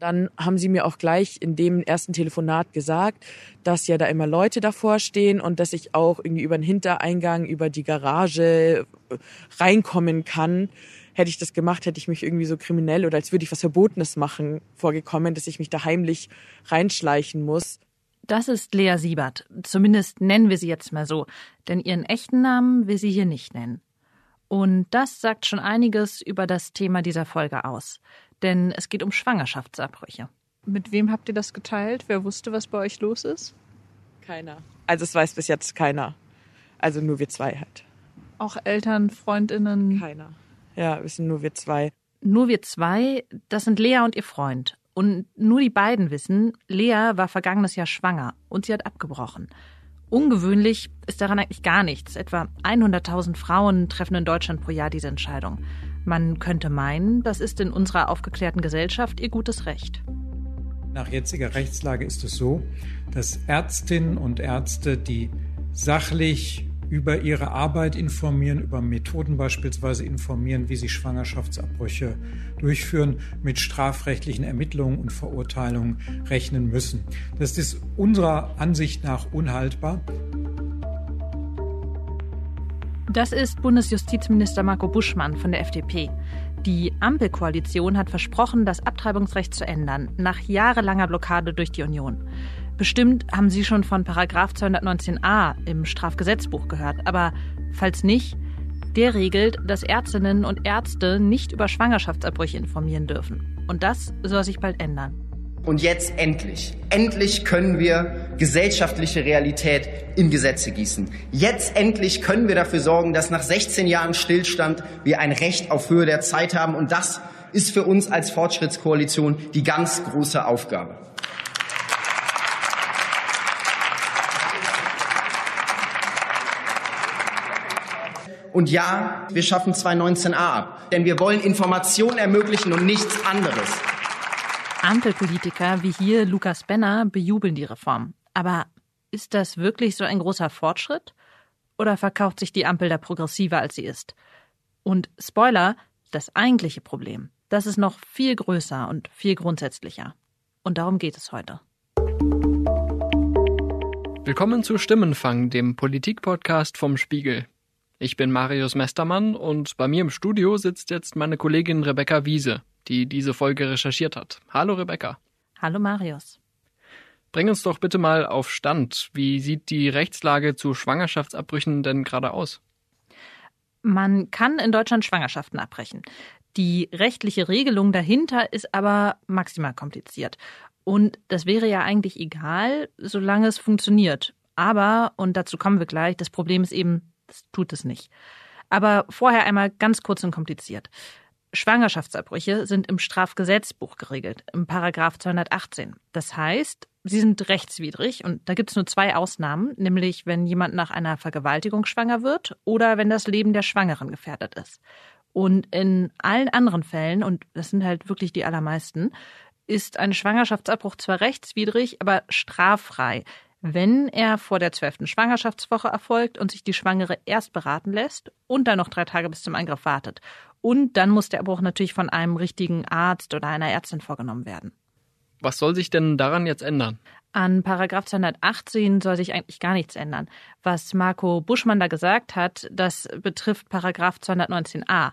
Dann haben sie mir auch gleich in dem ersten Telefonat gesagt, dass ja da immer Leute davor stehen und dass ich auch irgendwie über den Hintereingang, über die Garage äh, reinkommen kann. Hätte ich das gemacht, hätte ich mich irgendwie so kriminell oder als würde ich was Verbotenes machen vorgekommen, dass ich mich da heimlich reinschleichen muss. Das ist Lea Siebert. Zumindest nennen wir sie jetzt mal so. Denn ihren echten Namen will sie hier nicht nennen. Und das sagt schon einiges über das Thema dieser Folge aus denn es geht um Schwangerschaftsabbrüche. Mit wem habt ihr das geteilt? Wer wusste, was bei euch los ist? Keiner. Also es weiß bis jetzt keiner. Also nur wir zwei halt. Auch Eltern, Freundinnen? Keiner. Ja, wissen nur wir zwei. Nur wir zwei, das sind Lea und ihr Freund. Und nur die beiden wissen, Lea war vergangenes Jahr schwanger und sie hat abgebrochen. Ungewöhnlich ist daran eigentlich gar nichts. Etwa 100.000 Frauen treffen in Deutschland pro Jahr diese Entscheidung. Man könnte meinen, das ist in unserer aufgeklärten Gesellschaft ihr gutes Recht. Nach jetziger Rechtslage ist es so, dass Ärztinnen und Ärzte, die sachlich über ihre Arbeit informieren, über Methoden beispielsweise informieren, wie sie Schwangerschaftsabbrüche durchführen, mit strafrechtlichen Ermittlungen und Verurteilungen rechnen müssen. Das ist unserer Ansicht nach unhaltbar. Das ist Bundesjustizminister Marco Buschmann von der FDP. Die Ampelkoalition hat versprochen, das Abtreibungsrecht zu ändern, nach jahrelanger Blockade durch die Union. Bestimmt haben Sie schon von Paragraf 219a im Strafgesetzbuch gehört, aber falls nicht, der regelt, dass Ärztinnen und Ärzte nicht über Schwangerschaftsabbrüche informieren dürfen. Und das soll sich bald ändern. Und jetzt endlich, endlich können wir gesellschaftliche Realität in Gesetze gießen. Jetzt endlich können wir dafür sorgen, dass nach 16 Jahren Stillstand wir ein Recht auf Höhe der Zeit haben. Und das ist für uns als Fortschrittskoalition die ganz große Aufgabe. Und ja, wir schaffen 219a ab, denn wir wollen Information ermöglichen und nichts anderes. Ampelpolitiker wie hier Lukas Benner bejubeln die Reform. Aber ist das wirklich so ein großer Fortschritt? Oder verkauft sich die Ampel da progressiver, als sie ist? Und Spoiler, das eigentliche Problem, das ist noch viel größer und viel grundsätzlicher. Und darum geht es heute. Willkommen zu Stimmenfang, dem Politikpodcast vom Spiegel. Ich bin Marius Mestermann und bei mir im Studio sitzt jetzt meine Kollegin Rebecca Wiese die diese Folge recherchiert hat. Hallo Rebecca. Hallo Marius. Bring uns doch bitte mal auf Stand. Wie sieht die Rechtslage zu Schwangerschaftsabbrüchen denn gerade aus? Man kann in Deutschland Schwangerschaften abbrechen. Die rechtliche Regelung dahinter ist aber maximal kompliziert. Und das wäre ja eigentlich egal, solange es funktioniert. Aber, und dazu kommen wir gleich, das Problem ist eben, es tut es nicht. Aber vorher einmal ganz kurz und kompliziert. Schwangerschaftsabbrüche sind im Strafgesetzbuch geregelt, im Paragraph 218. Das heißt, sie sind rechtswidrig und da gibt es nur zwei Ausnahmen, nämlich wenn jemand nach einer Vergewaltigung schwanger wird oder wenn das Leben der Schwangeren gefährdet ist. Und in allen anderen Fällen, und das sind halt wirklich die allermeisten, ist ein Schwangerschaftsabbruch zwar rechtswidrig, aber straffrei, wenn er vor der zwölften Schwangerschaftswoche erfolgt und sich die Schwangere erst beraten lässt und dann noch drei Tage bis zum Eingriff wartet. Und dann muss der Abbruch natürlich von einem richtigen Arzt oder einer Ärztin vorgenommen werden. Was soll sich denn daran jetzt ändern? An Paragraph 218 soll sich eigentlich gar nichts ändern. Was Marco Buschmann da gesagt hat, das betrifft Paragraph 219a.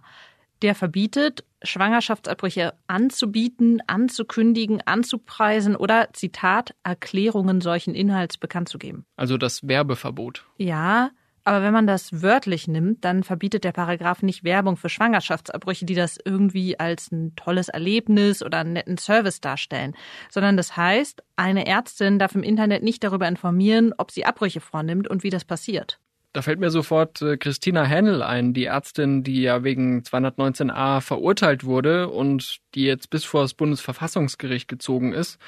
Der verbietet, Schwangerschaftsabbrüche anzubieten, anzukündigen, anzupreisen oder, Zitat, Erklärungen solchen Inhalts bekannt zu geben. Also das Werbeverbot. Ja, aber wenn man das wörtlich nimmt, dann verbietet der Paragraph nicht Werbung für Schwangerschaftsabbrüche, die das irgendwie als ein tolles Erlebnis oder einen netten Service darstellen, sondern das heißt, eine Ärztin darf im Internet nicht darüber informieren, ob sie Abbrüche vornimmt und wie das passiert. Da fällt mir sofort äh, Christina Hennel ein, die Ärztin, die ja wegen 219a verurteilt wurde und die jetzt bis vor das Bundesverfassungsgericht gezogen ist.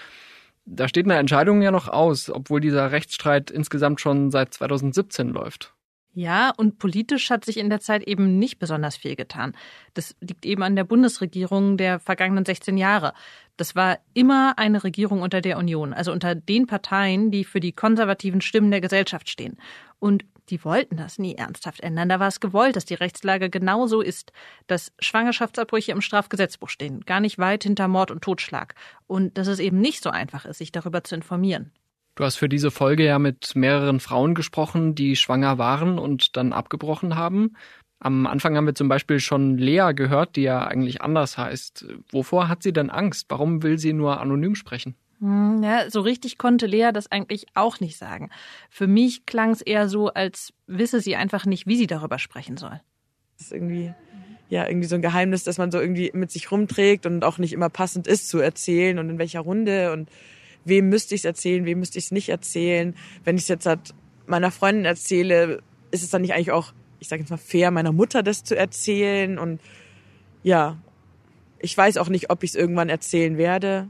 Da steht eine Entscheidung ja noch aus, obwohl dieser Rechtsstreit insgesamt schon seit 2017 läuft. Ja, und politisch hat sich in der Zeit eben nicht besonders viel getan. Das liegt eben an der Bundesregierung der vergangenen 16 Jahre. Das war immer eine Regierung unter der Union, also unter den Parteien, die für die konservativen Stimmen der Gesellschaft stehen. Und Die wollten das nie ernsthaft ändern. Da war es gewollt, dass die Rechtslage genau so ist, dass Schwangerschaftsabbrüche im Strafgesetzbuch stehen, gar nicht weit hinter Mord und Totschlag. Und dass es eben nicht so einfach ist, sich darüber zu informieren. Du hast für diese Folge ja mit mehreren Frauen gesprochen, die schwanger waren und dann abgebrochen haben. Am Anfang haben wir zum Beispiel schon Lea gehört, die ja eigentlich anders heißt. Wovor hat sie denn Angst? Warum will sie nur anonym sprechen? Hm, ja, so richtig konnte Lea das eigentlich auch nicht sagen. Für mich klang es eher so, als wisse sie einfach nicht, wie sie darüber sprechen soll. Das ist irgendwie, ja, irgendwie so ein Geheimnis, das man so irgendwie mit sich rumträgt und auch nicht immer passend ist zu erzählen und in welcher Runde und wem müsste ich es erzählen, wem müsste ich es nicht erzählen. Wenn ich es jetzt halt meiner Freundin erzähle, ist es dann nicht eigentlich auch, ich sage jetzt mal, fair, meiner Mutter das zu erzählen und ja, ich weiß auch nicht, ob ich es irgendwann erzählen werde.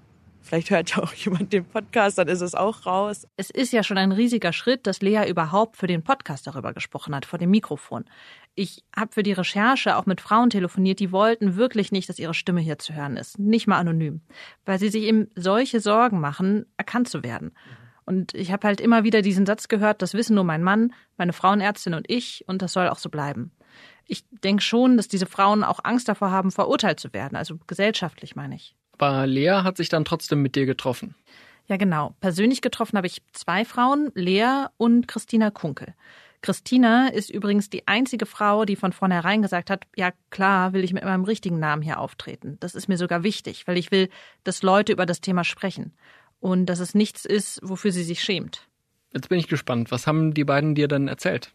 Vielleicht hört ja auch jemand den Podcast, dann ist es auch raus. Es ist ja schon ein riesiger Schritt, dass Lea überhaupt für den Podcast darüber gesprochen hat, vor dem Mikrofon. Ich habe für die Recherche auch mit Frauen telefoniert, die wollten wirklich nicht, dass ihre Stimme hier zu hören ist, nicht mal anonym, weil sie sich eben solche Sorgen machen, erkannt zu werden. Und ich habe halt immer wieder diesen Satz gehört, das wissen nur mein Mann, meine Frauenärztin und ich, und das soll auch so bleiben. Ich denke schon, dass diese Frauen auch Angst davor haben, verurteilt zu werden, also gesellschaftlich meine ich. Aber Lea hat sich dann trotzdem mit dir getroffen. Ja, genau. Persönlich getroffen habe ich zwei Frauen, Lea und Christina Kunkel. Christina ist übrigens die einzige Frau, die von vornherein gesagt hat, ja klar, will ich mit meinem richtigen Namen hier auftreten. Das ist mir sogar wichtig, weil ich will, dass Leute über das Thema sprechen und dass es nichts ist, wofür sie sich schämt. Jetzt bin ich gespannt. Was haben die beiden dir denn erzählt?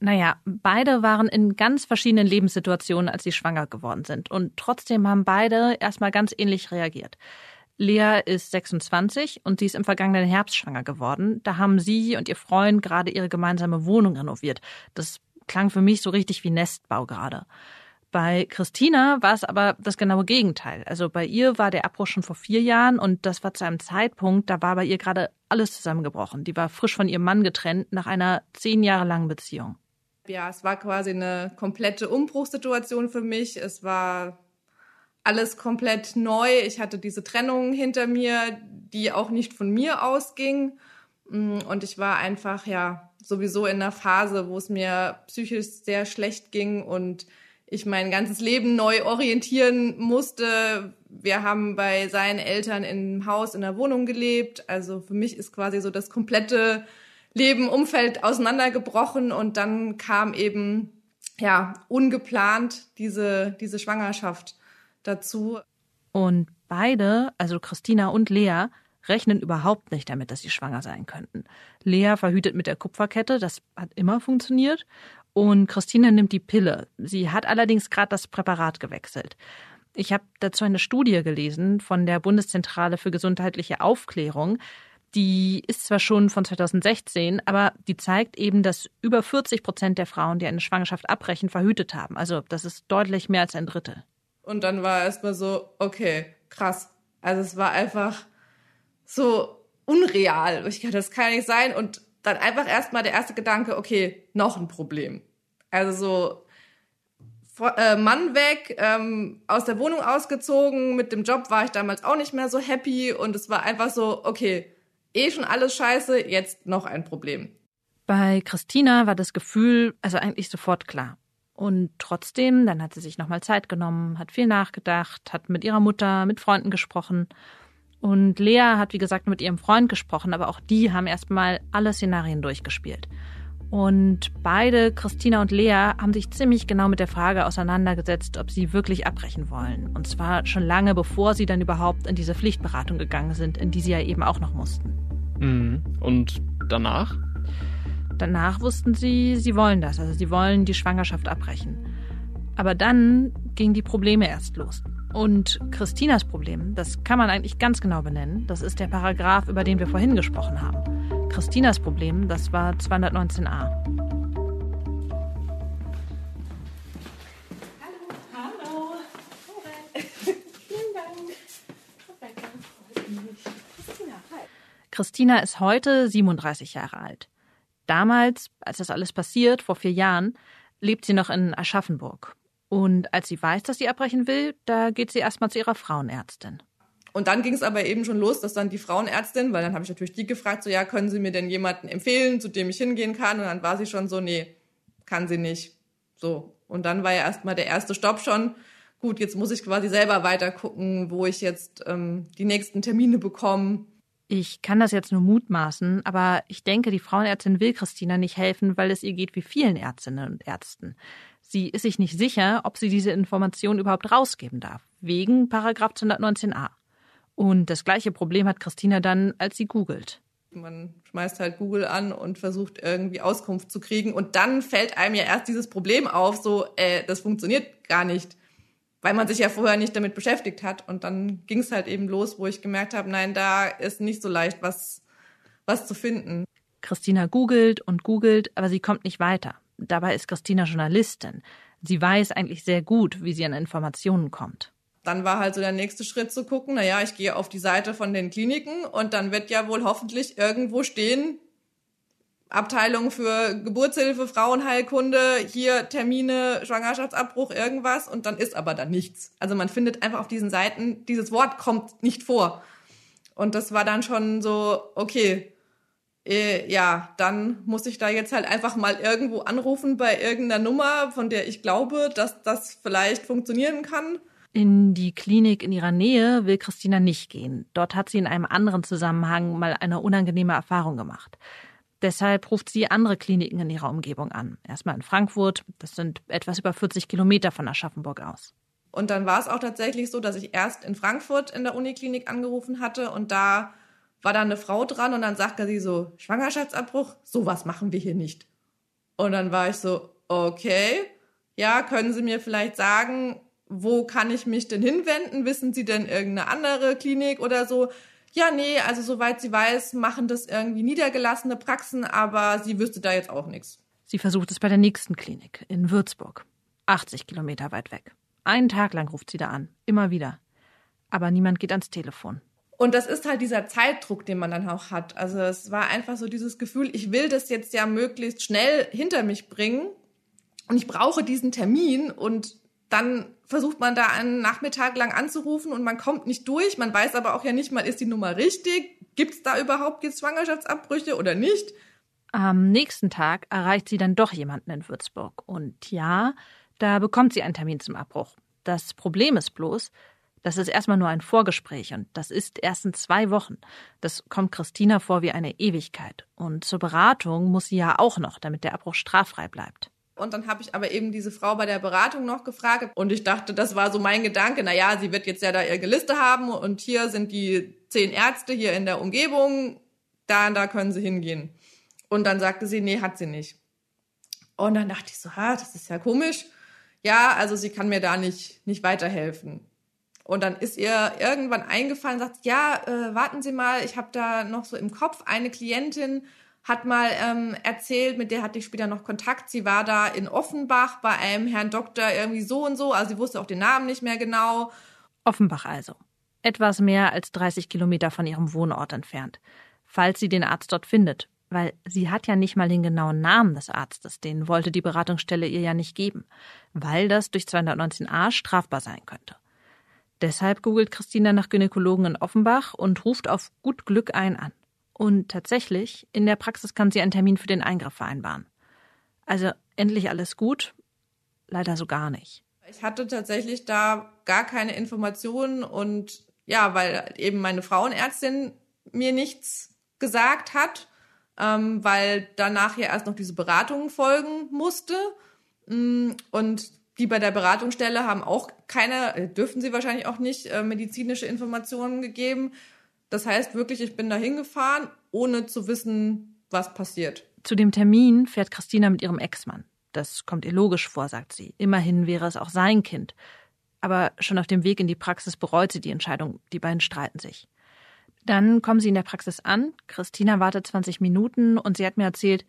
Naja, beide waren in ganz verschiedenen Lebenssituationen, als sie schwanger geworden sind. Und trotzdem haben beide erstmal ganz ähnlich reagiert. Lea ist 26 und sie ist im vergangenen Herbst schwanger geworden. Da haben sie und ihr Freund gerade ihre gemeinsame Wohnung renoviert. Das klang für mich so richtig wie Nestbau gerade. Bei Christina war es aber das genaue Gegenteil. Also bei ihr war der Abbruch schon vor vier Jahren und das war zu einem Zeitpunkt, da war bei ihr gerade alles zusammengebrochen. Die war frisch von ihrem Mann getrennt nach einer zehn Jahre langen Beziehung ja, es war quasi eine komplette Umbruchssituation für mich. Es war alles komplett neu. Ich hatte diese Trennung hinter mir, die auch nicht von mir ausging. Mm, und ich war einfach, ja, sowieso in einer Phase, wo es mir psychisch sehr schlecht ging und ich mein ganzes Leben neu orientieren musste. Wir haben bei seinen Eltern im Haus, in der Wohnung gelebt. Also für mich ist quasi so das komplette Leben, Umfeld auseinandergebrochen und dann kam eben ja ungeplant diese diese Schwangerschaft dazu. Und beide, also Christina und Lea, rechnen überhaupt nicht damit, dass sie schwanger sein könnten. Lea verhütet mit der Kupferkette, das hat immer funktioniert. Und Christina nimmt die Pille. Sie hat allerdings gerade das Präparat gewechselt. Ich habe dazu eine Studie gelesen von der Bundeszentrale für gesundheitliche Aufklärung. Die ist zwar schon von 2016, aber die zeigt eben, dass über 40 Prozent der Frauen, die eine Schwangerschaft abbrechen, verhütet haben. Also das ist deutlich mehr als ein Drittel. Und dann war erstmal so, okay, krass. Also es war einfach so unreal. Ich dachte, das kann nicht sein. Und dann einfach erstmal der erste Gedanke, okay, noch ein Problem. Also so, äh, Mann weg, ähm, aus der Wohnung ausgezogen, mit dem Job war ich damals auch nicht mehr so happy und es war einfach so, okay, eh schon alles scheiße, jetzt noch ein Problem. Bei Christina war das Gefühl also eigentlich sofort klar. Und trotzdem, dann hat sie sich nochmal Zeit genommen, hat viel nachgedacht, hat mit ihrer Mutter, mit Freunden gesprochen. Und Lea hat, wie gesagt, mit ihrem Freund gesprochen, aber auch die haben erstmal alle Szenarien durchgespielt. Und beide, Christina und Lea, haben sich ziemlich genau mit der Frage auseinandergesetzt, ob sie wirklich abbrechen wollen. Und zwar schon lange bevor sie dann überhaupt in diese Pflichtberatung gegangen sind, in die sie ja eben auch noch mussten. Mhm. Und danach? Danach wussten sie, sie wollen das, also sie wollen die Schwangerschaft abbrechen. Aber dann gingen die Probleme erst los. Und Christinas Problem, das kann man eigentlich ganz genau benennen, das ist der Paragraph, über den wir vorhin gesprochen haben. Christinas Problem, das war 219a. Christina ist heute 37 Jahre alt. Damals, als das alles passiert, vor vier Jahren, lebt sie noch in Aschaffenburg. Und als sie weiß, dass sie abbrechen will, da geht sie erstmal zu ihrer Frauenärztin. Und dann ging es aber eben schon los, dass dann die Frauenärztin, weil dann habe ich natürlich die gefragt, so ja, können Sie mir denn jemanden empfehlen, zu dem ich hingehen kann? Und dann war sie schon so, nee, kann sie nicht. So. Und dann war ja erstmal der erste Stopp schon. Gut, jetzt muss ich quasi selber weiter gucken, wo ich jetzt ähm, die nächsten Termine bekomme. Ich kann das jetzt nur mutmaßen, aber ich denke, die Frauenärztin will Christina nicht helfen, weil es ihr geht wie vielen Ärztinnen und Ärzten. Sie ist sich nicht sicher, ob sie diese Information überhaupt rausgeben darf, wegen Paragraph 219a. Und das gleiche Problem hat Christina dann, als sie googelt. Man schmeißt halt Google an und versucht irgendwie Auskunft zu kriegen. Und dann fällt einem ja erst dieses Problem auf, so, äh, das funktioniert gar nicht weil man sich ja vorher nicht damit beschäftigt hat. Und dann ging es halt eben los, wo ich gemerkt habe, nein, da ist nicht so leicht, was, was zu finden. Christina googelt und googelt, aber sie kommt nicht weiter. Dabei ist Christina Journalistin. Sie weiß eigentlich sehr gut, wie sie an Informationen kommt. Dann war halt so der nächste Schritt zu gucken, naja, ich gehe auf die Seite von den Kliniken und dann wird ja wohl hoffentlich irgendwo stehen, Abteilung für Geburtshilfe, Frauenheilkunde, hier Termine, Schwangerschaftsabbruch, irgendwas und dann ist aber da nichts. Also man findet einfach auf diesen Seiten, dieses Wort kommt nicht vor. Und das war dann schon so, okay, äh, ja, dann muss ich da jetzt halt einfach mal irgendwo anrufen bei irgendeiner Nummer, von der ich glaube, dass das vielleicht funktionieren kann. In die Klinik in ihrer Nähe will Christina nicht gehen. Dort hat sie in einem anderen Zusammenhang mal eine unangenehme Erfahrung gemacht. Deshalb ruft sie andere Kliniken in ihrer Umgebung an. Erstmal in Frankfurt, das sind etwas über 40 Kilometer von Aschaffenburg aus. Und dann war es auch tatsächlich so, dass ich erst in Frankfurt in der Uniklinik angerufen hatte und da war da eine Frau dran und dann sagte sie so, Schwangerschaftsabbruch, sowas machen wir hier nicht. Und dann war ich so, okay, ja, können Sie mir vielleicht sagen, wo kann ich mich denn hinwenden? Wissen Sie denn irgendeine andere Klinik oder so? Ja, nee, also soweit sie weiß, machen das irgendwie niedergelassene Praxen, aber sie wüsste da jetzt auch nichts. Sie versucht es bei der nächsten Klinik in Würzburg. 80 Kilometer weit weg. Einen Tag lang ruft sie da an. Immer wieder. Aber niemand geht ans Telefon. Und das ist halt dieser Zeitdruck, den man dann auch hat. Also es war einfach so dieses Gefühl, ich will das jetzt ja möglichst schnell hinter mich bringen und ich brauche diesen Termin und dann versucht man da einen Nachmittag lang anzurufen und man kommt nicht durch. Man weiß aber auch ja nicht mal, ist die Nummer richtig? Gibt es da überhaupt jetzt Schwangerschaftsabbrüche oder nicht? Am nächsten Tag erreicht sie dann doch jemanden in Würzburg. Und ja, da bekommt sie einen Termin zum Abbruch. Das Problem ist bloß, das ist erstmal nur ein Vorgespräch und das ist erst in zwei Wochen. Das kommt Christina vor wie eine Ewigkeit. Und zur Beratung muss sie ja auch noch, damit der Abbruch straffrei bleibt. Und dann habe ich aber eben diese Frau bei der Beratung noch gefragt und ich dachte, das war so mein Gedanke, na ja, sie wird jetzt ja da ihre Liste haben und hier sind die zehn Ärzte hier in der Umgebung, da und da können sie hingehen. Und dann sagte sie, nee, hat sie nicht. Und dann dachte ich so, ha, das ist ja komisch. Ja, also sie kann mir da nicht, nicht weiterhelfen. Und dann ist ihr irgendwann eingefallen, sagt, ja, äh, warten Sie mal, ich habe da noch so im Kopf eine Klientin, hat mal ähm, erzählt, mit der hatte ich später noch Kontakt. Sie war da in Offenbach bei einem Herrn Doktor irgendwie so und so, also sie wusste auch den Namen nicht mehr genau. Offenbach also. Etwas mehr als 30 Kilometer von ihrem Wohnort entfernt. Falls sie den Arzt dort findet. Weil sie hat ja nicht mal den genauen Namen des Arztes, den wollte die Beratungsstelle ihr ja nicht geben. Weil das durch 219a strafbar sein könnte. Deshalb googelt Christina nach Gynäkologen in Offenbach und ruft auf gut Glück einen an. Und tatsächlich, in der Praxis kann sie einen Termin für den Eingriff vereinbaren. Also endlich alles gut, leider so gar nicht. Ich hatte tatsächlich da gar keine Informationen und ja, weil eben meine Frauenärztin mir nichts gesagt hat, ähm, weil danach ja erst noch diese Beratung folgen musste. Mm, und die bei der Beratungsstelle haben auch keine, dürfen sie wahrscheinlich auch nicht, äh, medizinische Informationen gegeben. Das heißt wirklich, ich bin da hingefahren, ohne zu wissen, was passiert. Zu dem Termin fährt Christina mit ihrem Ex-Mann. Das kommt ihr logisch vor, sagt sie. Immerhin wäre es auch sein Kind. Aber schon auf dem Weg in die Praxis bereut sie die Entscheidung. Die beiden streiten sich. Dann kommen sie in der Praxis an. Christina wartet 20 Minuten und sie hat mir erzählt,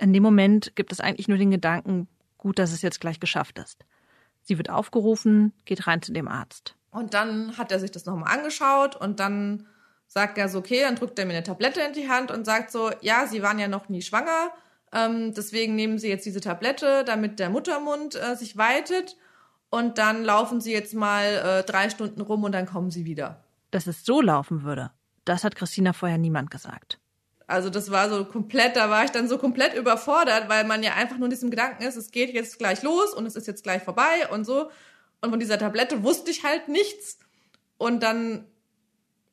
in dem Moment gibt es eigentlich nur den Gedanken, gut, dass es jetzt gleich geschafft ist. Sie wird aufgerufen, geht rein zu dem Arzt. Und dann hat er sich das nochmal angeschaut und dann sagt er so, okay, dann drückt er mir eine Tablette in die Hand und sagt so, ja, Sie waren ja noch nie schwanger, ähm, deswegen nehmen Sie jetzt diese Tablette, damit der Muttermund äh, sich weitet und dann laufen Sie jetzt mal äh, drei Stunden rum und dann kommen Sie wieder. Dass es so laufen würde, das hat Christina vorher niemand gesagt. Also das war so komplett, da war ich dann so komplett überfordert, weil man ja einfach nur in diesem Gedanken ist, es geht jetzt gleich los und es ist jetzt gleich vorbei und so. Und von dieser Tablette wusste ich halt nichts. Und dann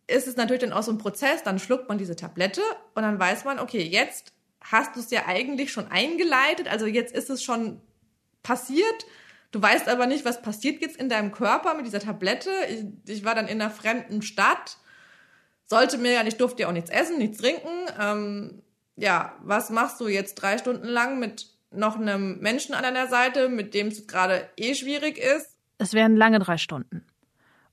ist es natürlich dann auch so ein Prozess, dann schluckt man diese Tablette und dann weiß man, okay, jetzt hast du es ja eigentlich schon eingeleitet, also jetzt ist es schon passiert. Du weißt aber nicht, was passiert jetzt in deinem Körper mit dieser Tablette. Ich, ich war dann in einer fremden Stadt sollte mir ja, ich durfte ja auch nichts essen, nichts trinken. Ähm, ja, was machst du jetzt drei Stunden lang mit noch einem Menschen an deiner Seite, mit dem es gerade eh schwierig ist? Es wären lange drei Stunden.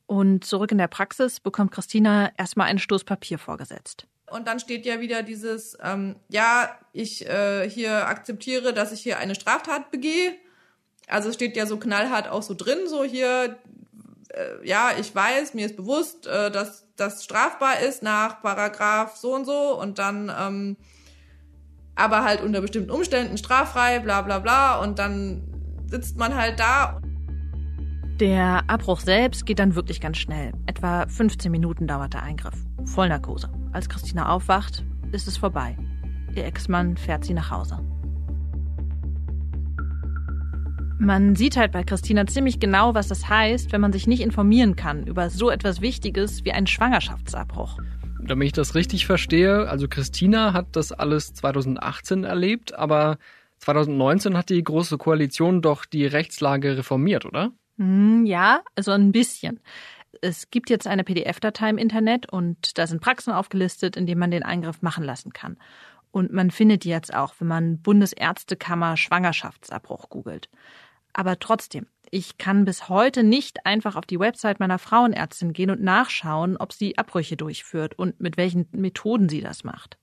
Und zurück in der Praxis bekommt Christina erstmal einen Stoß Papier vorgesetzt. Und dann steht ja wieder dieses, ähm, ja, ich äh, hier akzeptiere, dass ich hier eine Straftat begehe. Also es steht ja so knallhart auch so drin, so hier, äh, ja, ich weiß, mir ist bewusst, äh, dass das strafbar ist nach Paragraph so und so und dann ähm, aber halt unter bestimmten Umständen straffrei, bla bla bla und dann sitzt man halt da. Der Abbruch selbst geht dann wirklich ganz schnell. Etwa 15 Minuten dauert der Eingriff. Vollnarkose. Als Christina aufwacht, ist es vorbei. Ihr Ex-Mann fährt sie nach Hause. Man sieht halt bei Christina ziemlich genau, was das heißt, wenn man sich nicht informieren kann über so etwas Wichtiges wie einen Schwangerschaftsabbruch. Damit ich das richtig verstehe, also Christina hat das alles 2018 erlebt, aber 2019 hat die Große Koalition doch die Rechtslage reformiert, oder? Hm, ja, also ein bisschen. Es gibt jetzt eine PDF-Datei im Internet und da sind Praxen aufgelistet, in denen man den Eingriff machen lassen kann. Und man findet die jetzt auch, wenn man Bundesärztekammer Schwangerschaftsabbruch googelt. Aber trotzdem, ich kann bis heute nicht einfach auf die Website meiner Frauenärztin gehen und nachschauen, ob sie Abbrüche durchführt und mit welchen Methoden sie das macht.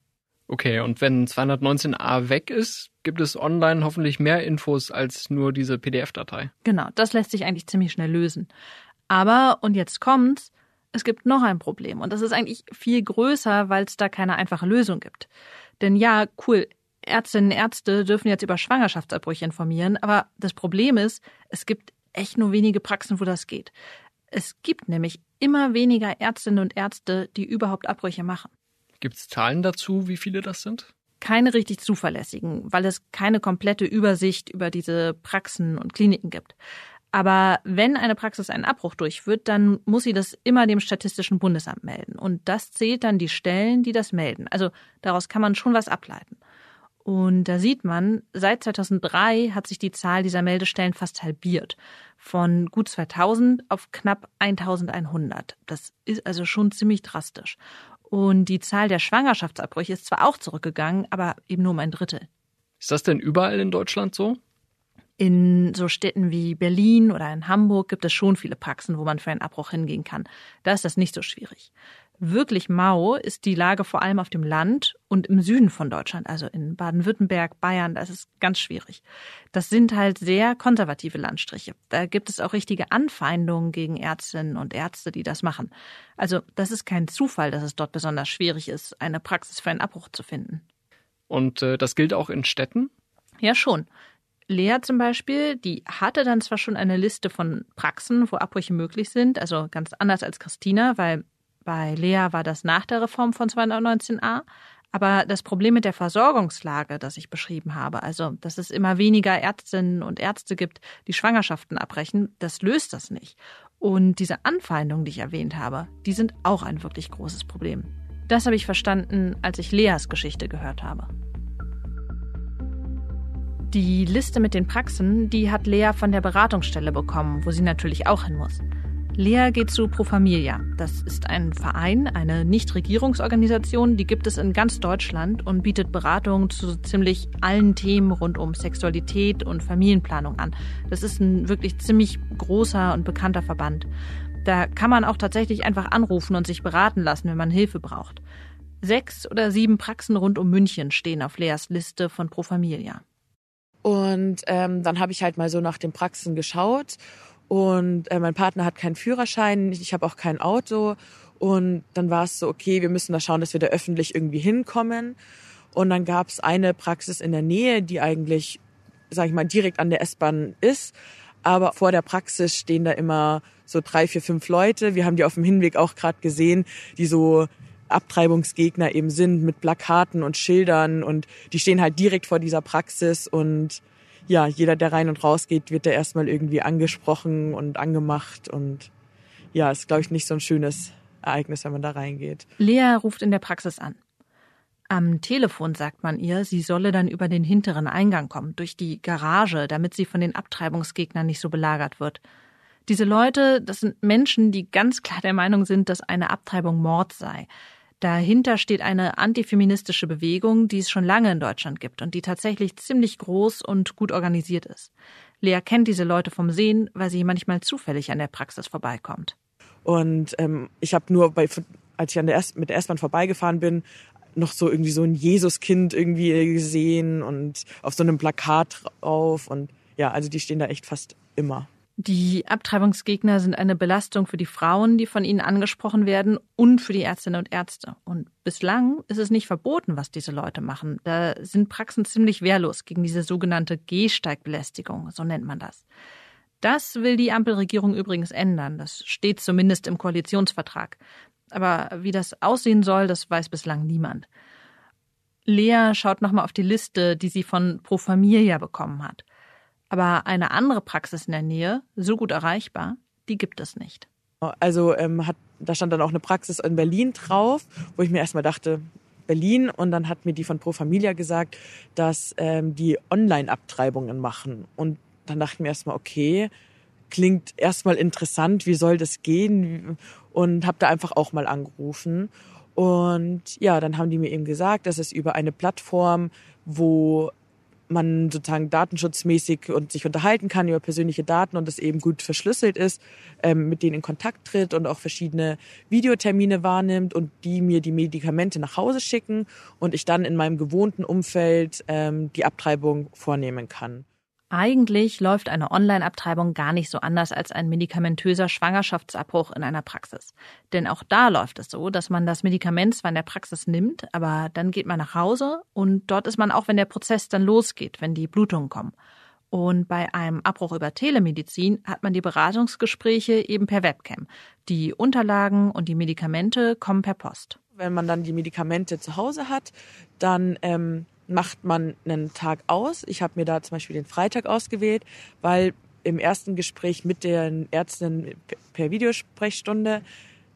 Okay, und wenn 219a weg ist, gibt es online hoffentlich mehr Infos als nur diese PDF-Datei. Genau, das lässt sich eigentlich ziemlich schnell lösen. Aber, und jetzt kommt's, es gibt noch ein Problem. Und das ist eigentlich viel größer, weil es da keine einfache Lösung gibt. Denn ja, cool, Ärztinnen und Ärzte dürfen jetzt über Schwangerschaftsabbrüche informieren, aber das Problem ist, es gibt echt nur wenige Praxen, wo das geht. Es gibt nämlich immer weniger Ärztinnen und Ärzte, die überhaupt Abbrüche machen. Gibt es Zahlen dazu, wie viele das sind? Keine richtig zuverlässigen, weil es keine komplette Übersicht über diese Praxen und Kliniken gibt. Aber wenn eine Praxis einen Abbruch durchführt, dann muss sie das immer dem Statistischen Bundesamt melden. Und das zählt dann die Stellen, die das melden. Also daraus kann man schon was ableiten. Und da sieht man, seit 2003 hat sich die Zahl dieser Meldestellen fast halbiert. Von gut 2000 auf knapp 1100. Das ist also schon ziemlich drastisch. Und die Zahl der Schwangerschaftsabbrüche ist zwar auch zurückgegangen, aber eben nur um ein Drittel. Ist das denn überall in Deutschland so? In so Städten wie Berlin oder in Hamburg gibt es schon viele Praxen, wo man für einen Abbruch hingehen kann. Da ist das nicht so schwierig. Wirklich mau ist die Lage vor allem auf dem Land und im Süden von Deutschland, also in Baden-Württemberg, Bayern, das ist ganz schwierig. Das sind halt sehr konservative Landstriche. Da gibt es auch richtige Anfeindungen gegen Ärztinnen und Ärzte, die das machen. Also das ist kein Zufall, dass es dort besonders schwierig ist, eine Praxis für einen Abbruch zu finden. Und äh, das gilt auch in Städten? Ja, schon. Lea zum Beispiel, die hatte dann zwar schon eine Liste von Praxen, wo Abbrüche möglich sind, also ganz anders als Christina, weil bei Lea war das nach der Reform von 2019a. Aber das Problem mit der Versorgungslage, das ich beschrieben habe, also dass es immer weniger Ärztinnen und Ärzte gibt, die Schwangerschaften abbrechen, das löst das nicht. Und diese Anfeindungen, die ich erwähnt habe, die sind auch ein wirklich großes Problem. Das habe ich verstanden, als ich Leas Geschichte gehört habe. Die Liste mit den Praxen, die hat Lea von der Beratungsstelle bekommen, wo sie natürlich auch hin muss. Lea geht zu Pro Familia. Das ist ein Verein, eine Nichtregierungsorganisation, die gibt es in ganz Deutschland und bietet Beratung zu ziemlich allen Themen rund um Sexualität und Familienplanung an. Das ist ein wirklich ziemlich großer und bekannter Verband. Da kann man auch tatsächlich einfach anrufen und sich beraten lassen, wenn man Hilfe braucht. Sechs oder sieben Praxen rund um München stehen auf Leas Liste von Pro Familia. Und ähm, dann habe ich halt mal so nach den Praxen geschaut und äh, mein Partner hat keinen Führerschein, ich habe auch kein Auto. Und dann war es so, okay, wir müssen da schauen, dass wir da öffentlich irgendwie hinkommen. Und dann gab es eine Praxis in der Nähe, die eigentlich, sage ich mal, direkt an der S-Bahn ist. aber vor der Praxis stehen da immer so drei, vier, fünf Leute. Wir haben die auf dem Hinweg auch gerade gesehen, die so Abtreibungsgegner eben sind mit Plakaten und Schildern und die stehen halt direkt vor dieser Praxis und ja, jeder, der rein und raus geht, wird da erstmal irgendwie angesprochen und angemacht und ja, ist glaube ich nicht so ein schönes Ereignis, wenn man da reingeht. Lea ruft in der Praxis an. Am Telefon sagt man ihr, sie solle dann über den hinteren Eingang kommen, durch die Garage, damit sie von den Abtreibungsgegnern nicht so belagert wird. Diese Leute, das sind Menschen, die ganz klar der Meinung sind, dass eine Abtreibung Mord sei. Dahinter steht eine antifeministische Bewegung, die es schon lange in Deutschland gibt und die tatsächlich ziemlich groß und gut organisiert ist. Lea kennt diese Leute vom Sehen, weil sie manchmal zufällig an der Praxis vorbeikommt. Und ähm, ich habe nur bei, als ich an der Erst, mit der S-Bahn vorbeigefahren bin, noch so irgendwie so ein Jesuskind irgendwie gesehen und auf so einem Plakat drauf und ja, also die stehen da echt fast immer. Die Abtreibungsgegner sind eine Belastung für die Frauen, die von ihnen angesprochen werden, und für die Ärztinnen und Ärzte. Und bislang ist es nicht verboten, was diese Leute machen. Da sind Praxen ziemlich wehrlos gegen diese sogenannte Gehsteigbelästigung, so nennt man das. Das will die Ampelregierung übrigens ändern. Das steht zumindest im Koalitionsvertrag. Aber wie das aussehen soll, das weiß bislang niemand. Lea schaut nochmal auf die Liste, die sie von Pro Familia bekommen hat. Aber eine andere Praxis in der Nähe, so gut erreichbar, die gibt es nicht. Also ähm, hat, da stand dann auch eine Praxis in Berlin drauf, wo ich mir erstmal dachte, Berlin. Und dann hat mir die von Pro Familia gesagt, dass ähm, die Online-Abtreibungen machen. Und dann dachte ich mir erstmal, okay, klingt erstmal interessant, wie soll das gehen? Und habe da einfach auch mal angerufen. Und ja, dann haben die mir eben gesagt, dass es über eine Plattform, wo man sozusagen datenschutzmäßig und sich unterhalten kann über persönliche Daten und das eben gut verschlüsselt ist, ähm, mit denen in Kontakt tritt und auch verschiedene Videotermine wahrnimmt und die mir die Medikamente nach Hause schicken und ich dann in meinem gewohnten Umfeld ähm, die Abtreibung vornehmen kann. Eigentlich läuft eine Online-Abtreibung gar nicht so anders als ein medikamentöser Schwangerschaftsabbruch in einer Praxis. Denn auch da läuft es so, dass man das Medikament zwar in der Praxis nimmt, aber dann geht man nach Hause und dort ist man auch, wenn der Prozess dann losgeht, wenn die Blutungen kommen. Und bei einem Abbruch über Telemedizin hat man die Beratungsgespräche eben per Webcam. Die Unterlagen und die Medikamente kommen per Post. Wenn man dann die Medikamente zu Hause hat, dann ähm macht man einen Tag aus. Ich habe mir da zum Beispiel den Freitag ausgewählt, weil im ersten Gespräch mit den Ärzten per Videosprechstunde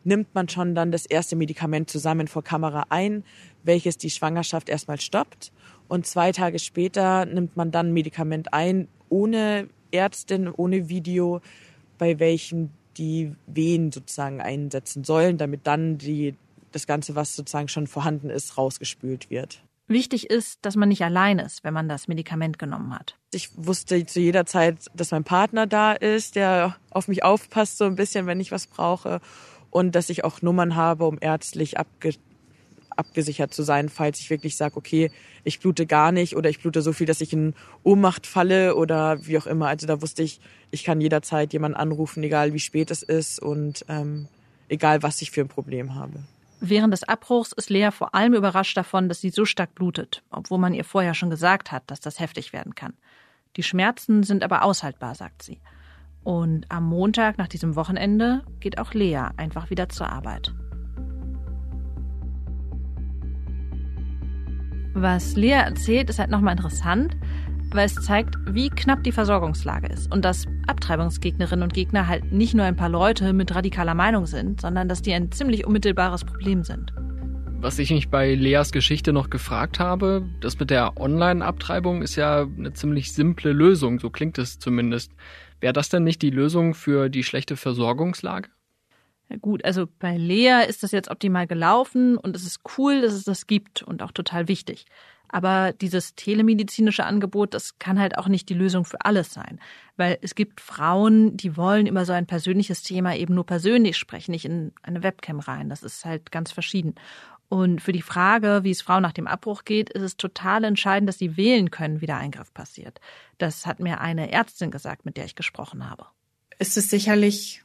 nimmt man schon dann das erste Medikament zusammen vor Kamera ein, welches die Schwangerschaft erstmal stoppt. Und zwei Tage später nimmt man dann Medikament ein, ohne Ärztin, ohne Video, bei welchem die Wehen sozusagen einsetzen sollen, damit dann die, das Ganze, was sozusagen schon vorhanden ist, rausgespült wird. Wichtig ist, dass man nicht allein ist, wenn man das Medikament genommen hat. Ich wusste zu jeder Zeit, dass mein Partner da ist, der auf mich aufpasst so ein bisschen, wenn ich was brauche. Und dass ich auch Nummern habe, um ärztlich abge abgesichert zu sein, falls ich wirklich sage, okay, ich blute gar nicht oder ich blute so viel, dass ich in Ohnmacht falle oder wie auch immer. Also da wusste ich, ich kann jederzeit jemanden anrufen, egal wie spät es ist und ähm, egal was ich für ein Problem habe. Während des Abbruchs ist Lea vor allem überrascht davon, dass sie so stark blutet, obwohl man ihr vorher schon gesagt hat, dass das heftig werden kann. Die Schmerzen sind aber aushaltbar, sagt sie. Und am Montag nach diesem Wochenende geht auch Lea einfach wieder zur Arbeit. Was Lea erzählt, ist halt nochmal interessant, weil es zeigt, wie knapp die Versorgungslage ist und dass Abtreibungsgegnerinnen und Gegner halt nicht nur ein paar Leute mit radikaler Meinung sind, sondern dass die ein ziemlich unmittelbares Problem sind. Was ich mich bei Leas Geschichte noch gefragt habe, das mit der Online-Abtreibung ist ja eine ziemlich simple Lösung, so klingt es zumindest. Wäre das denn nicht die Lösung für die schlechte Versorgungslage? Ja gut, also bei Lea ist das jetzt optimal gelaufen und es ist cool, dass es das gibt und auch total wichtig. Aber dieses telemedizinische Angebot, das kann halt auch nicht die Lösung für alles sein. Weil es gibt Frauen, die wollen über so ein persönliches Thema eben nur persönlich sprechen, nicht in eine Webcam rein. Das ist halt ganz verschieden. Und für die Frage, wie es Frauen nach dem Abbruch geht, ist es total entscheidend, dass sie wählen können, wie der Eingriff passiert. Das hat mir eine Ärztin gesagt, mit der ich gesprochen habe. Ist es sicherlich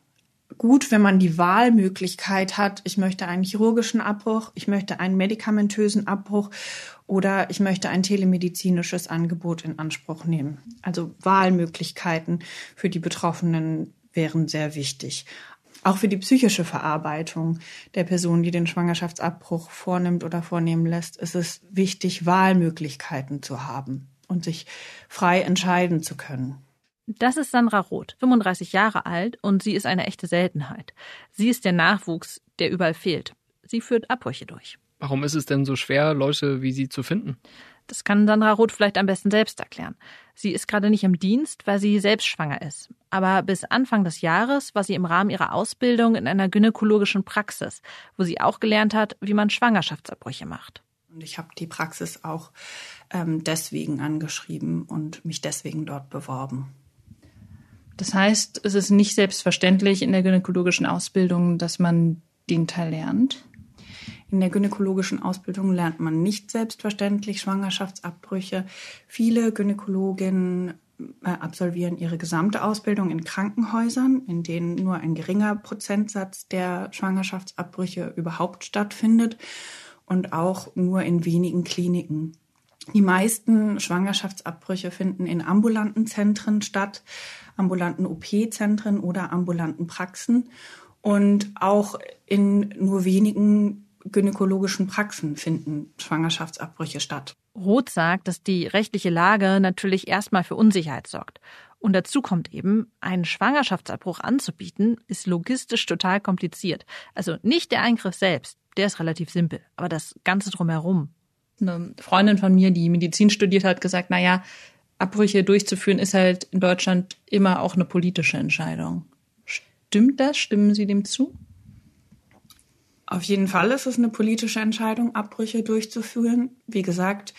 gut, wenn man die Wahlmöglichkeit hat. Ich möchte einen chirurgischen Abbruch, ich möchte einen medikamentösen Abbruch oder ich möchte ein telemedizinisches Angebot in Anspruch nehmen. Also Wahlmöglichkeiten für die Betroffenen wären sehr wichtig. Auch für die psychische Verarbeitung der Person, die den Schwangerschaftsabbruch vornimmt oder vornehmen lässt, ist es wichtig, Wahlmöglichkeiten zu haben und sich frei entscheiden zu können. Das ist Sandra Roth, 35 Jahre alt und sie ist eine echte Seltenheit. Sie ist der Nachwuchs, der überall fehlt. Sie führt Abbrüche durch. Warum ist es denn so schwer, Leute wie Sie zu finden? Das kann Sandra Roth vielleicht am besten selbst erklären. Sie ist gerade nicht im Dienst, weil sie selbst schwanger ist. Aber bis Anfang des Jahres war sie im Rahmen ihrer Ausbildung in einer gynäkologischen Praxis, wo sie auch gelernt hat, wie man Schwangerschaftsabbrüche macht. Und ich habe die Praxis auch ähm, deswegen angeschrieben und mich deswegen dort beworben. Das heißt, es ist nicht selbstverständlich in der gynäkologischen Ausbildung, dass man den Teil lernt. In der gynäkologischen Ausbildung lernt man nicht selbstverständlich Schwangerschaftsabbrüche. Viele Gynäkologinnen äh, absolvieren ihre gesamte Ausbildung in Krankenhäusern, in denen nur ein geringer Prozentsatz der Schwangerschaftsabbrüche überhaupt stattfindet und auch nur in wenigen Kliniken. Die meisten Schwangerschaftsabbrüche finden in ambulanten Zentren statt, ambulanten OP-Zentren oder ambulanten Praxen. Und auch in nur wenigen gynäkologischen Praxen finden Schwangerschaftsabbrüche statt. Roth sagt, dass die rechtliche Lage natürlich erstmal für Unsicherheit sorgt. Und dazu kommt eben, einen Schwangerschaftsabbruch anzubieten, ist logistisch total kompliziert. Also nicht der Eingriff selbst, der ist relativ simpel, aber das Ganze drumherum. Eine Freundin von mir, die Medizin studiert hat, gesagt, na ja, Abbrüche durchzuführen ist halt in Deutschland immer auch eine politische Entscheidung. Stimmt das? Stimmen Sie dem zu? Auf jeden Fall ist es eine politische Entscheidung, Abbrüche durchzuführen. Wie gesagt,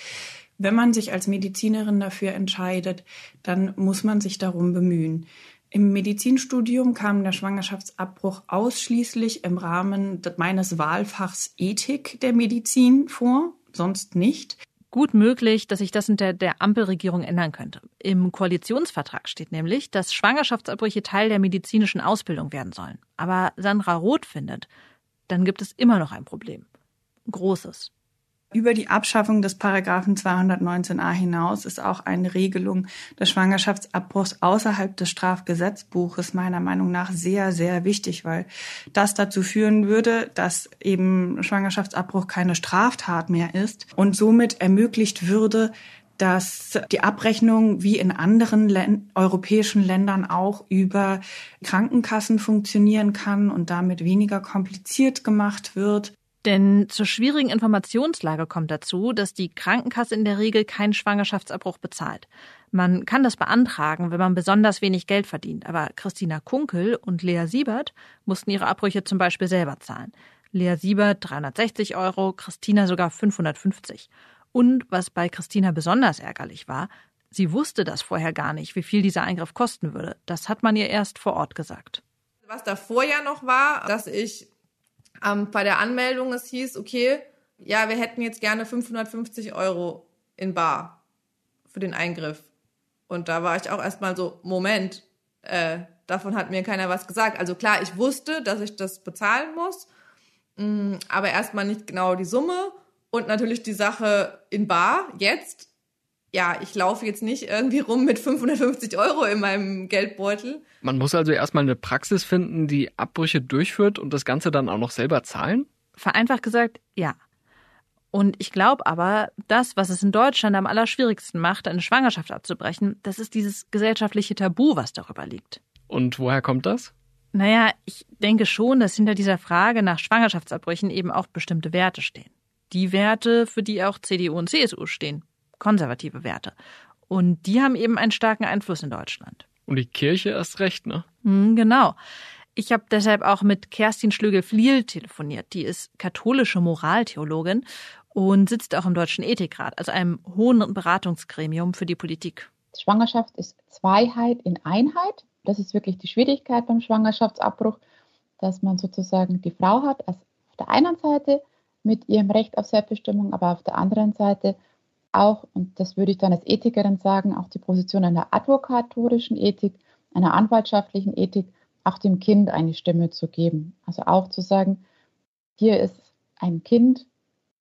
wenn man sich als Medizinerin dafür entscheidet, dann muss man sich darum bemühen. Im Medizinstudium kam der Schwangerschaftsabbruch ausschließlich im Rahmen meines Wahlfachs Ethik der Medizin vor, sonst nicht. Gut möglich, dass sich das unter der Ampelregierung ändern könnte. Im Koalitionsvertrag steht nämlich, dass Schwangerschaftsabbrüche Teil der medizinischen Ausbildung werden sollen. Aber Sandra Roth findet, dann gibt es immer noch ein Problem. Großes. Über die Abschaffung des Paragraphen 219a hinaus ist auch eine Regelung des Schwangerschaftsabbruchs außerhalb des Strafgesetzbuches meiner Meinung nach sehr, sehr wichtig, weil das dazu führen würde, dass eben Schwangerschaftsabbruch keine Straftat mehr ist und somit ermöglicht würde, dass die Abrechnung wie in anderen Län europäischen Ländern auch über Krankenkassen funktionieren kann und damit weniger kompliziert gemacht wird. Denn zur schwierigen Informationslage kommt dazu, dass die Krankenkasse in der Regel keinen Schwangerschaftsabbruch bezahlt. Man kann das beantragen, wenn man besonders wenig Geld verdient, aber Christina Kunkel und Lea Siebert mussten ihre Abbrüche zum Beispiel selber zahlen. Lea Siebert 360 Euro, Christina sogar 550. Und was bei Christina besonders ärgerlich war, sie wusste das vorher gar nicht, wie viel dieser Eingriff kosten würde. Das hat man ihr erst vor Ort gesagt. Was davor ja noch war, dass ich ähm, bei der Anmeldung es hieß, okay, ja, wir hätten jetzt gerne 550 Euro in Bar für den Eingriff. Und da war ich auch erstmal so, Moment, äh, davon hat mir keiner was gesagt. Also klar, ich wusste, dass ich das bezahlen muss, mh, mm, aber erstmal nicht genau die Summe. Und natürlich die Sache in Bar jetzt. Ja, ich laufe jetzt nicht irgendwie rum mit 550 Euro in meinem Geldbeutel. Man muss also erstmal eine Praxis finden, die Abbrüche durchführt und das Ganze dann auch noch selber zahlen? Vereinfacht gesagt, ja. Und ich glaube aber, das, was es in Deutschland am allerschwierigsten macht, eine Schwangerschaft abzubrechen, das ist dieses gesellschaftliche Tabu, was darüber liegt. Und woher kommt das? Naja, ich denke schon, dass hinter dieser Frage nach Schwangerschaftsabbrüchen eben auch bestimmte Werte stehen die Werte, für die auch CDU und CSU stehen. Konservative Werte. Und die haben eben einen starken Einfluss in Deutschland. Und die Kirche erst recht, ne? Hm, genau. Ich habe deshalb auch mit Kerstin Schlögel-Fliel telefoniert. Die ist katholische Moraltheologin und sitzt auch im Deutschen Ethikrat, also einem hohen Beratungsgremium für die Politik. Schwangerschaft ist Zweiheit in Einheit. Das ist wirklich die Schwierigkeit beim Schwangerschaftsabbruch, dass man sozusagen die Frau hat als auf der einen Seite mit ihrem Recht auf Selbstbestimmung, aber auf der anderen Seite auch, und das würde ich dann als Ethikerin sagen, auch die Position einer advokatorischen Ethik, einer anwaltschaftlichen Ethik, auch dem Kind eine Stimme zu geben. Also auch zu sagen, hier ist ein Kind,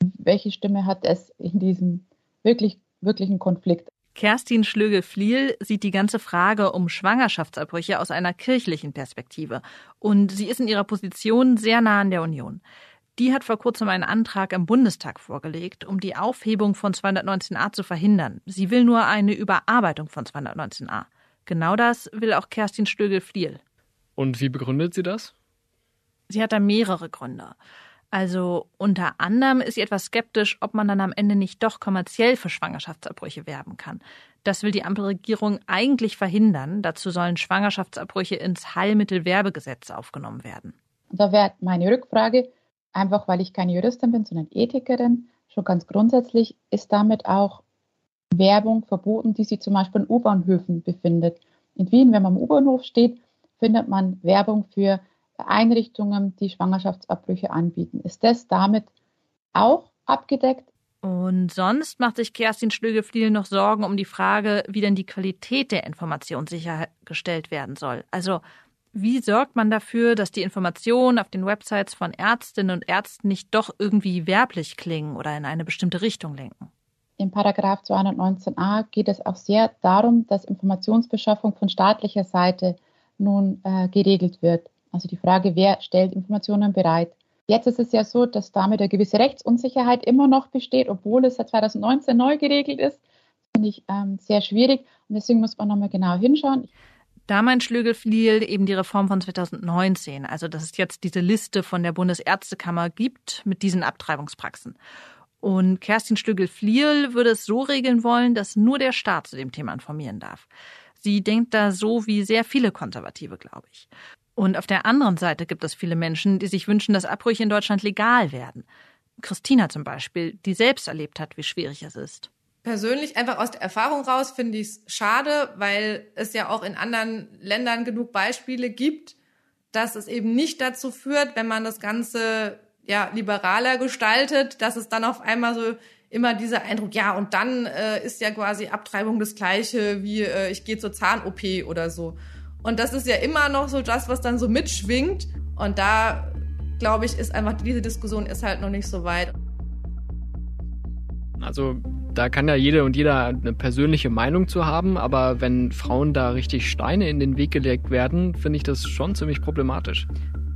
welche Stimme hat es in diesem wirklich, wirklichen Konflikt? Kerstin Schlöge-Fliel sieht die ganze Frage um Schwangerschaftsabbrüche aus einer kirchlichen Perspektive. Und sie ist in ihrer Position sehr nah an der Union. Die hat vor kurzem einen Antrag im Bundestag vorgelegt, um die Aufhebung von 219a zu verhindern. Sie will nur eine Überarbeitung von 219a. Genau das will auch Kerstin Stögel-Fliel. Und wie begründet sie das? Sie hat da mehrere Gründe. Also unter anderem ist sie etwas skeptisch, ob man dann am Ende nicht doch kommerziell für Schwangerschaftsabbrüche werben kann. Das will die Ampelregierung eigentlich verhindern. Dazu sollen Schwangerschaftsabbrüche ins Heilmittelwerbegesetz aufgenommen werden. Da wäre meine Rückfrage, einfach weil ich keine Juristin bin, sondern Ethikerin, schon ganz grundsätzlich, ist damit auch Werbung verboten, die sich zum Beispiel in U-Bahnhöfen befindet. In Wien, wenn man am U-Bahnhof steht, findet man Werbung für Einrichtungen, die Schwangerschaftsabbrüche anbieten. Ist das damit auch abgedeckt? Und sonst macht sich Kerstin Schlögefliel noch Sorgen um die Frage, wie denn die Qualität der Information sichergestellt werden soll. Also wie sorgt man dafür, dass die Informationen auf den Websites von Ärztinnen und Ärzten nicht doch irgendwie werblich klingen oder in eine bestimmte Richtung lenken? Im Paragraph 219a geht es auch sehr darum, dass Informationsbeschaffung von staatlicher Seite nun äh, geregelt wird. Also die Frage, wer stellt Informationen bereit? Jetzt ist es ja so, dass damit eine gewisse Rechtsunsicherheit immer noch besteht, obwohl es seit 2019 neu geregelt ist. Das finde ich ähm, sehr schwierig und deswegen muss man nochmal genau hinschauen. Da meint Schlögel-Fliel eben die Reform von 2019, also dass es jetzt diese Liste von der Bundesärztekammer gibt mit diesen Abtreibungspraxen. Und Kerstin Schlögel-Fliel würde es so regeln wollen, dass nur der Staat zu dem Thema informieren darf. Sie denkt da so wie sehr viele Konservative, glaube ich. Und auf der anderen Seite gibt es viele Menschen, die sich wünschen, dass Abbrüche in Deutschland legal werden. Christina zum Beispiel, die selbst erlebt hat, wie schwierig es ist. Persönlich einfach aus der Erfahrung raus finde ich es schade, weil es ja auch in anderen Ländern genug Beispiele gibt, dass es eben nicht dazu führt, wenn man das Ganze ja liberaler gestaltet, dass es dann auf einmal so immer dieser Eindruck, ja, und dann äh, ist ja quasi Abtreibung das gleiche wie äh, ich gehe zur Zahn-OP oder so. Und das ist ja immer noch so das, was dann so mitschwingt. Und da, glaube ich, ist einfach diese Diskussion ist halt noch nicht so weit. Also da kann ja jede und jeder eine persönliche Meinung zu haben, aber wenn Frauen da richtig Steine in den Weg gelegt werden, finde ich das schon ziemlich problematisch.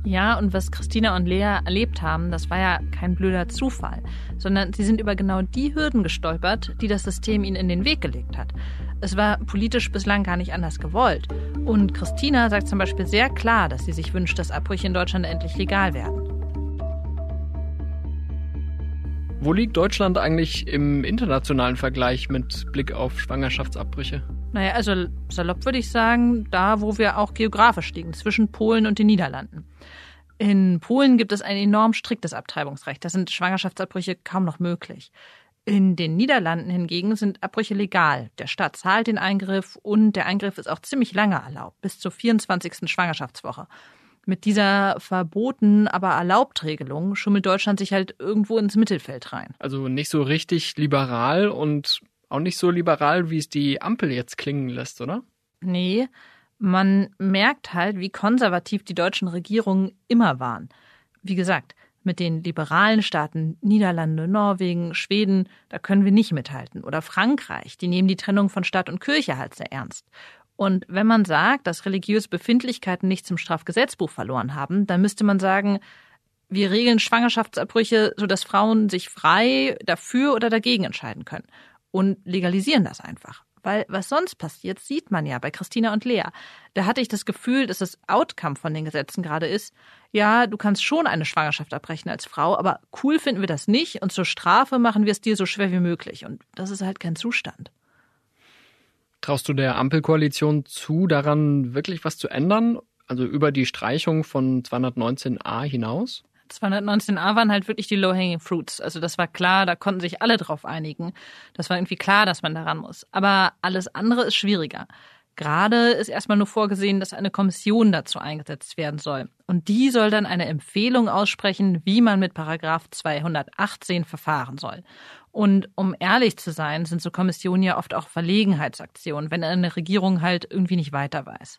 Ja, und was Christina und Lea erlebt haben, das war ja kein blöder Zufall, sondern sie sind über genau die Hürden gestolpert, die das System ihnen in den Weg gelegt hat. Es war politisch bislang gar nicht anders gewollt. Und Christina sagt zum Beispiel sehr klar, dass sie sich wünscht, dass Abbrüche in Deutschland endlich legal werden. Wo liegt Deutschland eigentlich im internationalen Vergleich mit Blick auf Schwangerschaftsabbrüche? Naja, also salopp würde ich sagen, da wo wir auch geografisch liegen, zwischen Polen und den Niederlanden. In Polen gibt es ein enorm striktes Abtreibungsrecht. Da sind Schwangerschaftsabbrüche kaum noch möglich. In den Niederlanden hingegen sind Abbrüche legal. Der Staat zahlt den Eingriff und der Eingriff ist auch ziemlich lange erlaubt, bis zur 24. Schwangerschaftswoche. Mit dieser verboten, aber erlaubt Regelung schummelt Deutschland sich halt irgendwo ins Mittelfeld rein. Also nicht so richtig liberal und auch nicht so liberal, wie es die Ampel jetzt klingen lässt, oder? Nee, man merkt halt, wie konservativ die deutschen Regierungen immer waren. Wie gesagt, mit den liberalen Staaten Niederlande, Norwegen, Schweden, da können wir nicht mithalten. Oder Frankreich, die nehmen die Trennung von Staat und Kirche halt sehr ernst. Und wenn man sagt, dass religiöse Befindlichkeiten nichts im Strafgesetzbuch verloren haben, dann müsste man sagen, wir regeln Schwangerschaftsabbrüche, sodass Frauen sich frei dafür oder dagegen entscheiden können und legalisieren das einfach. Weil was sonst passiert, sieht man ja bei Christina und Lea. Da hatte ich das Gefühl, dass das Outcome von den Gesetzen gerade ist, ja, du kannst schon eine Schwangerschaft abbrechen als Frau, aber cool finden wir das nicht und zur Strafe machen wir es dir so schwer wie möglich. Und das ist halt kein Zustand. Traust du der Ampelkoalition zu, daran wirklich was zu ändern? Also über die Streichung von 219a hinaus? 219a waren halt wirklich die low-hanging fruits. Also das war klar, da konnten sich alle drauf einigen. Das war irgendwie klar, dass man daran muss. Aber alles andere ist schwieriger. Gerade ist erstmal nur vorgesehen, dass eine Kommission dazu eingesetzt werden soll. Und die soll dann eine Empfehlung aussprechen, wie man mit Paragraph 218 verfahren soll. Und um ehrlich zu sein, sind so Kommissionen ja oft auch Verlegenheitsaktionen, wenn eine Regierung halt irgendwie nicht weiter weiß.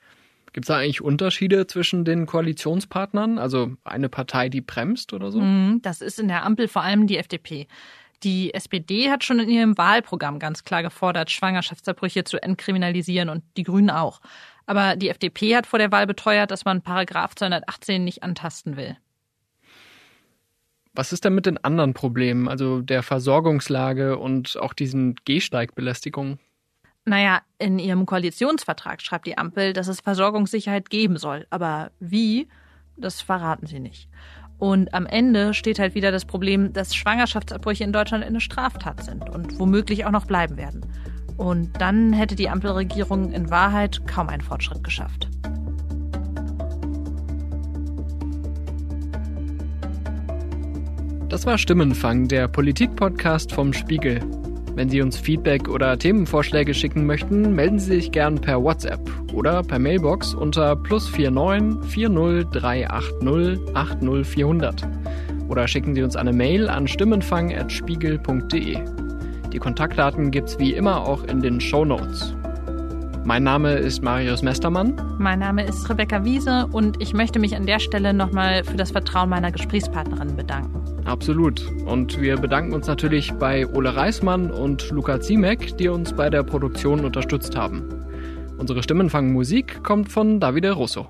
Gibt es da eigentlich Unterschiede zwischen den Koalitionspartnern? Also eine Partei, die bremst oder so? Mhm, das ist in der Ampel vor allem die FDP. Die SPD hat schon in ihrem Wahlprogramm ganz klar gefordert, Schwangerschaftsabbrüche zu entkriminalisieren und die Grünen auch. Aber die FDP hat vor der Wahl beteuert, dass man Paragraph 218 nicht antasten will. Was ist denn mit den anderen Problemen, also der Versorgungslage und auch diesen Gehsteigbelästigungen? Naja, in ihrem Koalitionsvertrag schreibt die Ampel, dass es Versorgungssicherheit geben soll. Aber wie, das verraten sie nicht. Und am Ende steht halt wieder das Problem, dass Schwangerschaftsabbrüche in Deutschland eine Straftat sind und womöglich auch noch bleiben werden. Und dann hätte die Ampelregierung in Wahrheit kaum einen Fortschritt geschafft. Das war Stimmenfang, der Politik-Podcast vom Spiegel. Wenn Sie uns Feedback oder Themenvorschläge schicken möchten, melden Sie sich gern per WhatsApp oder per Mailbox unter plus 49 40 380 80 400. Oder schicken Sie uns eine Mail an stimmenfang.spiegel.de. Die Kontaktdaten gibt's wie immer auch in den Show Notes. Mein Name ist Marius Mestermann. Mein Name ist Rebecca Wiese und ich möchte mich an der Stelle nochmal für das Vertrauen meiner Gesprächspartnerin bedanken. Absolut. Und wir bedanken uns natürlich bei Ole Reismann und Luca Ziemek, die uns bei der Produktion unterstützt haben. Unsere Stimmenfang-Musik kommt von Davide Russo.